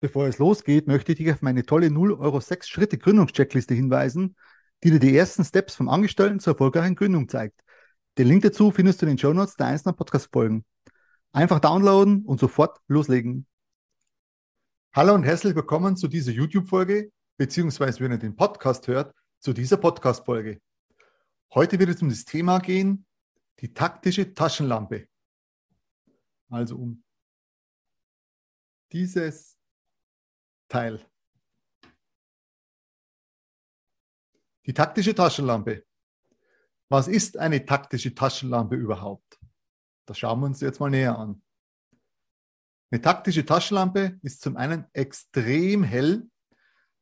Bevor es losgeht, möchte ich dich auf meine tolle 0 Euro 6 Schritte Gründungscheckliste hinweisen, die dir die ersten Steps vom Angestellten zur erfolgreichen Gründung zeigt. Den Link dazu findest du in den Show Notes der einzelnen Podcast-Folgen. Einfach downloaden und sofort loslegen. Hallo und herzlich willkommen zu dieser YouTube-Folge, beziehungsweise wenn ihr den Podcast hört, zu dieser Podcast-Folge. Heute wird es um das Thema gehen, die taktische Taschenlampe. Also um dieses Teil. Die taktische Taschenlampe. Was ist eine taktische Taschenlampe überhaupt? Das schauen wir uns jetzt mal näher an. Eine taktische Taschenlampe ist zum einen extrem hell,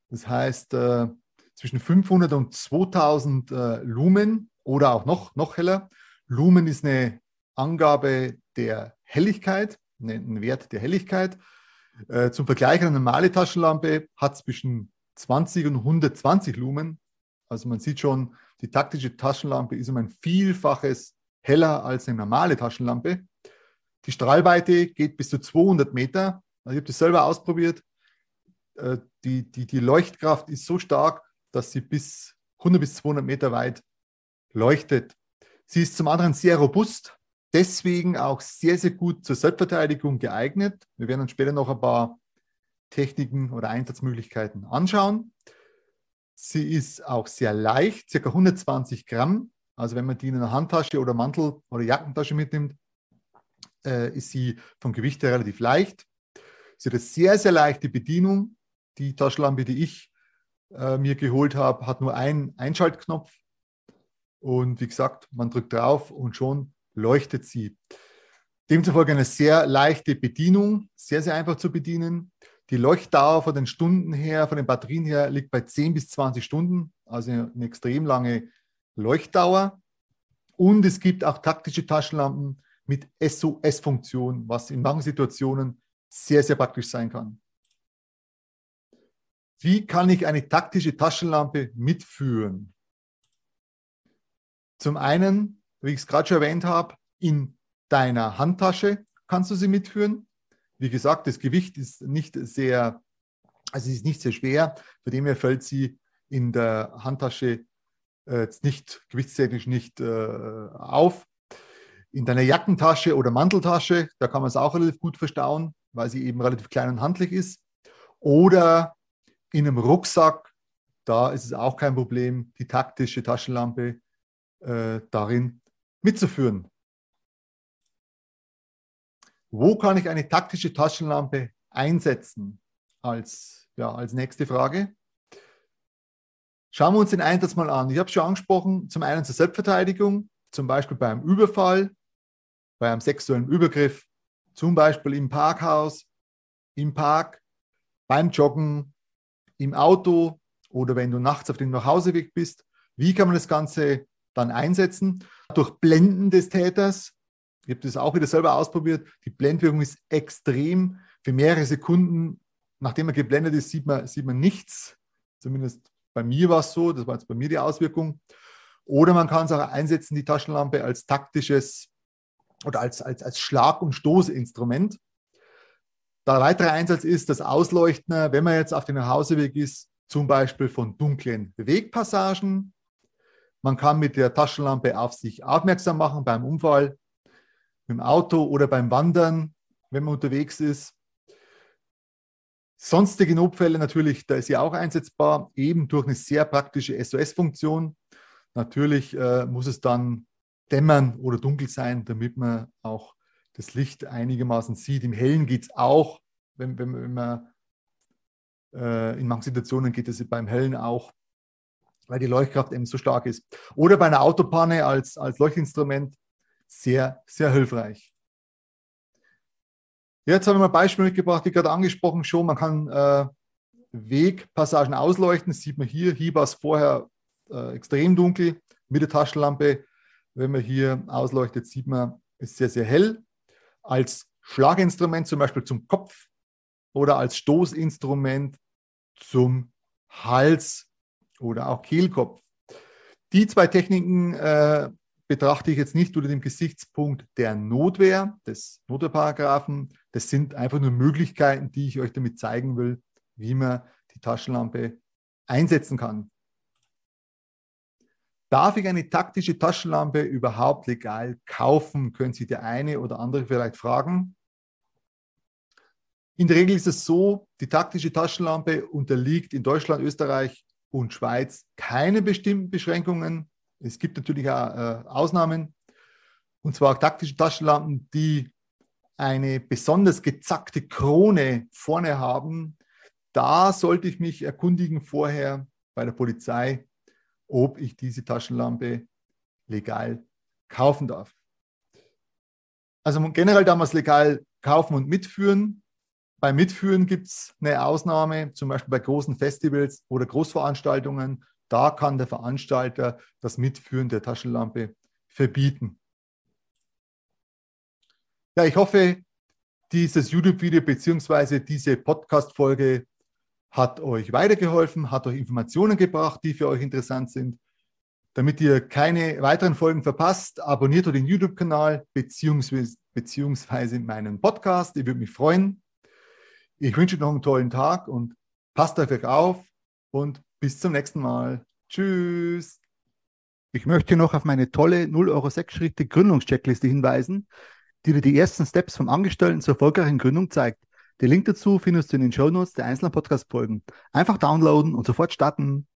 das heißt äh, zwischen 500 und 2000 äh, Lumen oder auch noch, noch heller. Lumen ist eine Angabe der Helligkeit, ein Wert der Helligkeit. Äh, zum Vergleich, eine normale Taschenlampe hat zwischen 20 und 120 Lumen. Also man sieht schon, die taktische Taschenlampe ist um ein Vielfaches heller als eine normale Taschenlampe. Die Strahlweite geht bis zu 200 Meter. Also ich habe das selber ausprobiert. Äh, die, die, die Leuchtkraft ist so stark, dass sie bis 100 bis 200 Meter weit leuchtet. Sie ist zum anderen sehr robust, deswegen auch sehr, sehr gut zur Selbstverteidigung geeignet. Wir werden uns später noch ein paar Techniken oder Einsatzmöglichkeiten anschauen. Sie ist auch sehr leicht, ca. 120 Gramm. Also wenn man die in einer Handtasche oder Mantel- oder Jackentasche mitnimmt, äh, ist sie vom Gewicht her relativ leicht. Sie hat eine sehr, sehr leichte Bedienung. Die Taschenlampe, die ich äh, mir geholt habe, hat nur einen Einschaltknopf. Und wie gesagt, man drückt drauf und schon leuchtet sie. Demzufolge eine sehr leichte Bedienung, sehr, sehr einfach zu bedienen. Die Leuchtdauer von den Stunden her, von den Batterien her, liegt bei 10 bis 20 Stunden, also eine extrem lange Leuchtdauer. Und es gibt auch taktische Taschenlampen mit SOS-Funktion, was in manchen Situationen sehr, sehr praktisch sein kann. Wie kann ich eine taktische Taschenlampe mitführen? Zum einen wie ich es gerade schon erwähnt habe, in deiner Handtasche kannst du sie mitführen. Wie gesagt, das Gewicht ist nicht sehr, also ist nicht sehr schwer, von dem her fällt sie in der Handtasche äh, nicht gewichtstechnisch nicht äh, auf. In deiner Jackentasche oder Manteltasche, da kann man es auch relativ gut verstauen, weil sie eben relativ klein und handlich ist. Oder in einem Rucksack, da ist es auch kein Problem, die taktische Taschenlampe äh, darin mitzuführen. Wo kann ich eine taktische Taschenlampe einsetzen? Als, ja, als nächste Frage. Schauen wir uns den Einsatz mal an. Ich habe es schon angesprochen, zum einen zur Selbstverteidigung, zum Beispiel beim Überfall, bei einem sexuellen Übergriff, zum Beispiel im Parkhaus, im Park, beim Joggen, im Auto oder wenn du nachts auf dem Nachhauseweg bist. Wie kann man das Ganze dann einsetzen. Durch Blenden des Täters, ich habe das auch wieder selber ausprobiert, die Blendwirkung ist extrem. Für mehrere Sekunden, nachdem man geblendet ist, sieht man, sieht man nichts. Zumindest bei mir war es so, das war jetzt bei mir die Auswirkung. Oder man kann es auch einsetzen, die Taschenlampe als taktisches oder als, als, als Schlag- und Stoßinstrument. Der weitere Einsatz ist das Ausleuchten, wenn man jetzt auf dem Nachhauseweg ist, zum Beispiel von dunklen Wegpassagen man kann mit der Taschenlampe auf sich aufmerksam machen beim Unfall, dem Auto oder beim Wandern, wenn man unterwegs ist. Sonstige Notfälle natürlich, da ist sie auch einsetzbar, eben durch eine sehr praktische SOS-Funktion. Natürlich äh, muss es dann dämmern oder dunkel sein, damit man auch das Licht einigermaßen sieht. Im Hellen geht es auch, wenn, wenn, wenn man äh, in manchen Situationen geht es beim Hellen auch weil die Leuchtkraft eben so stark ist. Oder bei einer Autopanne als, als Leuchtinstrument sehr, sehr hilfreich. Jetzt habe ich mal ein Beispiel mitgebracht, wie gerade angesprochen schon. Man kann äh, Wegpassagen ausleuchten. Das sieht man hier. Hier war es vorher äh, extrem dunkel mit der Taschenlampe. Wenn man hier ausleuchtet, sieht man, ist sehr, sehr hell. Als Schlaginstrument zum Beispiel zum Kopf oder als Stoßinstrument zum Hals oder auch Kehlkopf. Die zwei Techniken, äh, betrachte ich jetzt nicht unter dem Gesichtspunkt der Notwehr, des Notwehrparagraphen. Das sind einfach nur Möglichkeiten, die ich euch damit zeigen will, wie man die Taschenlampe einsetzen kann. Darf ich eine taktische Taschenlampe überhaupt legal kaufen? Können Sie der eine oder andere vielleicht fragen. In der Regel ist es so, die taktische Taschenlampe unterliegt in Deutschland, Österreich und Schweiz keine bestimmten Beschränkungen. Es gibt natürlich auch äh, Ausnahmen, und zwar taktische Taschenlampen, die eine besonders gezackte Krone vorne haben. Da sollte ich mich erkundigen vorher bei der Polizei, ob ich diese Taschenlampe legal kaufen darf. Also generell es legal kaufen und mitführen. Beim Mitführen gibt es eine Ausnahme, zum Beispiel bei großen Festivals oder Großveranstaltungen. Da kann der Veranstalter das Mitführen der Taschenlampe verbieten. Ja, ich hoffe, dieses YouTube-Video bzw. diese Podcast-Folge hat euch weitergeholfen, hat euch Informationen gebracht, die für euch interessant sind. Damit ihr keine weiteren Folgen verpasst, abonniert den YouTube-Kanal bzw. meinen Podcast. Ich würde mich freuen. Ich wünsche noch einen tollen Tag und passt auf euch auf und bis zum nächsten Mal. Tschüss. Ich möchte noch auf meine tolle 0 Euro 6 Schritte Gründungscheckliste hinweisen, die dir die ersten Steps vom Angestellten zur erfolgreichen Gründung zeigt. Den Link dazu findest du in den Show Notes der einzelnen Podcast-Folgen. Einfach downloaden und sofort starten.